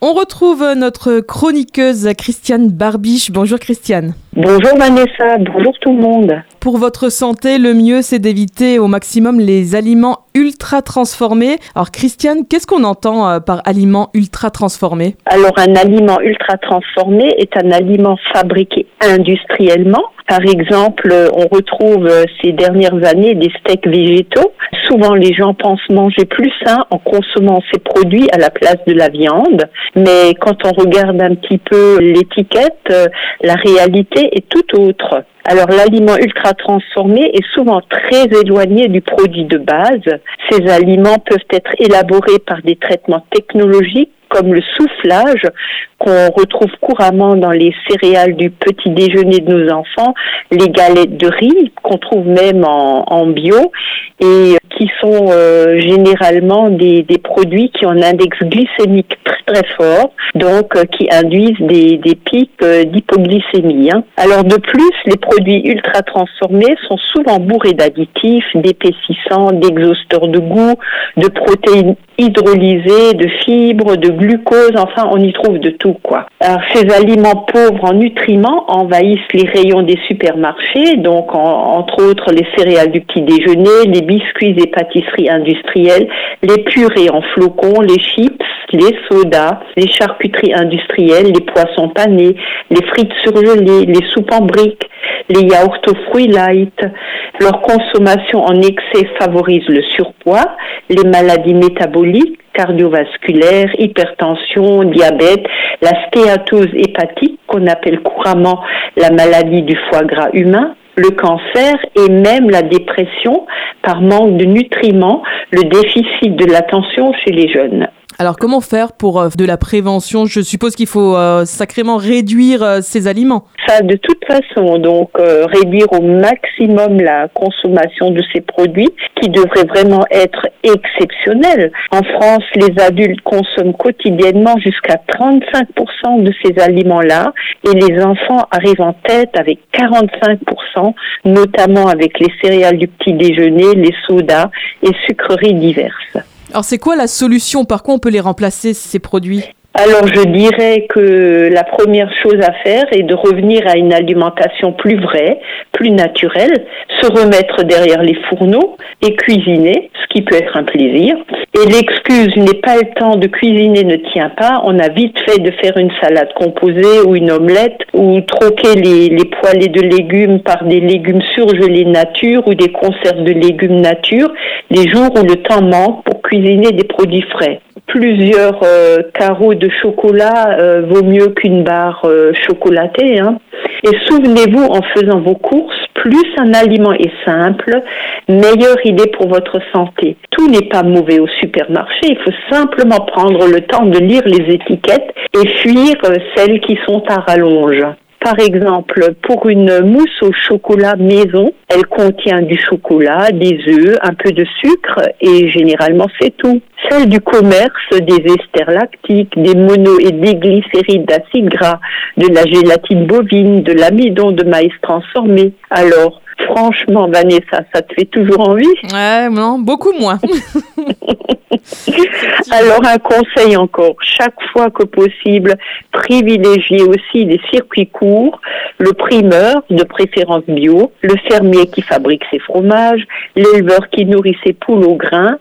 On retrouve notre chroniqueuse Christiane Barbiche. Bonjour Christiane. Bonjour Vanessa, bonjour tout le monde. Pour votre santé, le mieux c'est d'éviter au maximum les aliments ultra transformés. Alors Christiane, qu'est-ce qu'on entend euh, par aliment ultra transformé Alors un aliment ultra transformé est un aliment fabriqué industriellement. Par exemple, on retrouve euh, ces dernières années des steaks végétaux. Souvent les gens pensent manger plus sain en consommant ces produits à la place de la viande, mais quand on regarde un petit peu l'étiquette, euh, la réalité est tout autre. Alors l'aliment ultra transformé est souvent très éloigné du produit de base. Ces aliments peuvent être élaborés par des traitements technologiques comme le soufflage qu'on retrouve couramment dans les céréales du petit déjeuner de nos enfants, les galettes de riz qu'on trouve même en, bio et qui sont euh, généralement des, produits qui ont un index glycémique très très fort, donc euh, qui induisent des, des pics euh, d'hypoglycémie. Hein. Alors de plus, les produits ultra transformés sont souvent bourrés d'additifs, d'épaississants, d'exhausteurs de goût, de protéines hydrolysées, de fibres, de glucose, enfin on y trouve de tout quoi. Alors, ces aliments pauvres en nutriments envahissent les rayons des supermarchés, donc entre autres les céréales du petit déjeuner, les biscuits et pâtisseries industrielles, les purées en flocons, les chips, les sodas, les charcuteries industrielles, les poissons panés, les frites surgelées, les soupes en briques, les yaourts aux fruits light. Leur consommation en excès favorise le surpoids, les maladies métaboliques, cardiovasculaires, hypertension, diabète, la stéatose hépatique qu'on appelle couramment la maladie du foie gras humain, le cancer et même la dépression par manque de nutriments, le déficit de l'attention chez les jeunes. Alors comment faire pour euh, de la prévention? Je suppose qu'il faut euh, sacrément réduire euh, ces aliments. Ça, de toute façon, donc réduire au maximum la consommation de ces produits qui devraient vraiment être exceptionnels. En France, les adultes consomment quotidiennement jusqu'à 35% de ces aliments-là et les enfants arrivent en tête avec 45%, notamment avec les céréales du petit déjeuner, les sodas et sucreries diverses. Alors c'est quoi la solution? Par quoi on peut les remplacer, ces produits? Alors je dirais que la première chose à faire est de revenir à une alimentation plus vraie, plus naturelle, se remettre derrière les fourneaux et cuisiner, ce qui peut être un plaisir. Et l'excuse n'est pas le temps de cuisiner ne tient pas. On a vite fait de faire une salade composée ou une omelette ou troquer les, les poêlés de légumes par des légumes surgelés nature ou des conserves de légumes nature les jours où le temps manque pour cuisiner des produits frais plusieurs euh, carreaux de chocolat euh, vaut mieux qu'une barre euh, chocolatée. Hein. Et souvenez-vous, en faisant vos courses, plus un aliment est simple, meilleur il est pour votre santé. Tout n'est pas mauvais au supermarché, il faut simplement prendre le temps de lire les étiquettes et fuir celles qui sont à rallonge. Par exemple, pour une mousse au chocolat maison, elle contient du chocolat, des œufs, un peu de sucre et généralement c'est tout. Celle du commerce, des esters lactiques, des mono et des glycérides d'acide gras, de la gélatine bovine, de l'amidon de maïs transformé. Alors, franchement, Vanessa, ça te fait toujours envie? Ouais, non, beaucoup moins. Alors un conseil encore, chaque fois que possible, privilégiez aussi des circuits courts, le primeur, de préférence bio, le fermier qui fabrique ses fromages, l'éleveur qui nourrit ses poules au grain,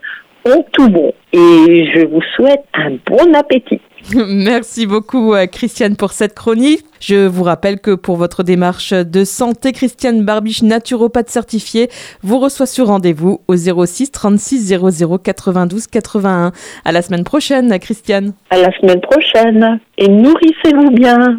tout bon. Et je vous souhaite un bon appétit. Merci beaucoup euh, Christiane pour cette chronique. Je vous rappelle que pour votre démarche de santé, Christiane Barbiche, naturopathe certifiée, vous reçoit sur rendez-vous au 06 36 00 92 81. À la semaine prochaine, Christiane. À la semaine prochaine et nourrissez-vous bien.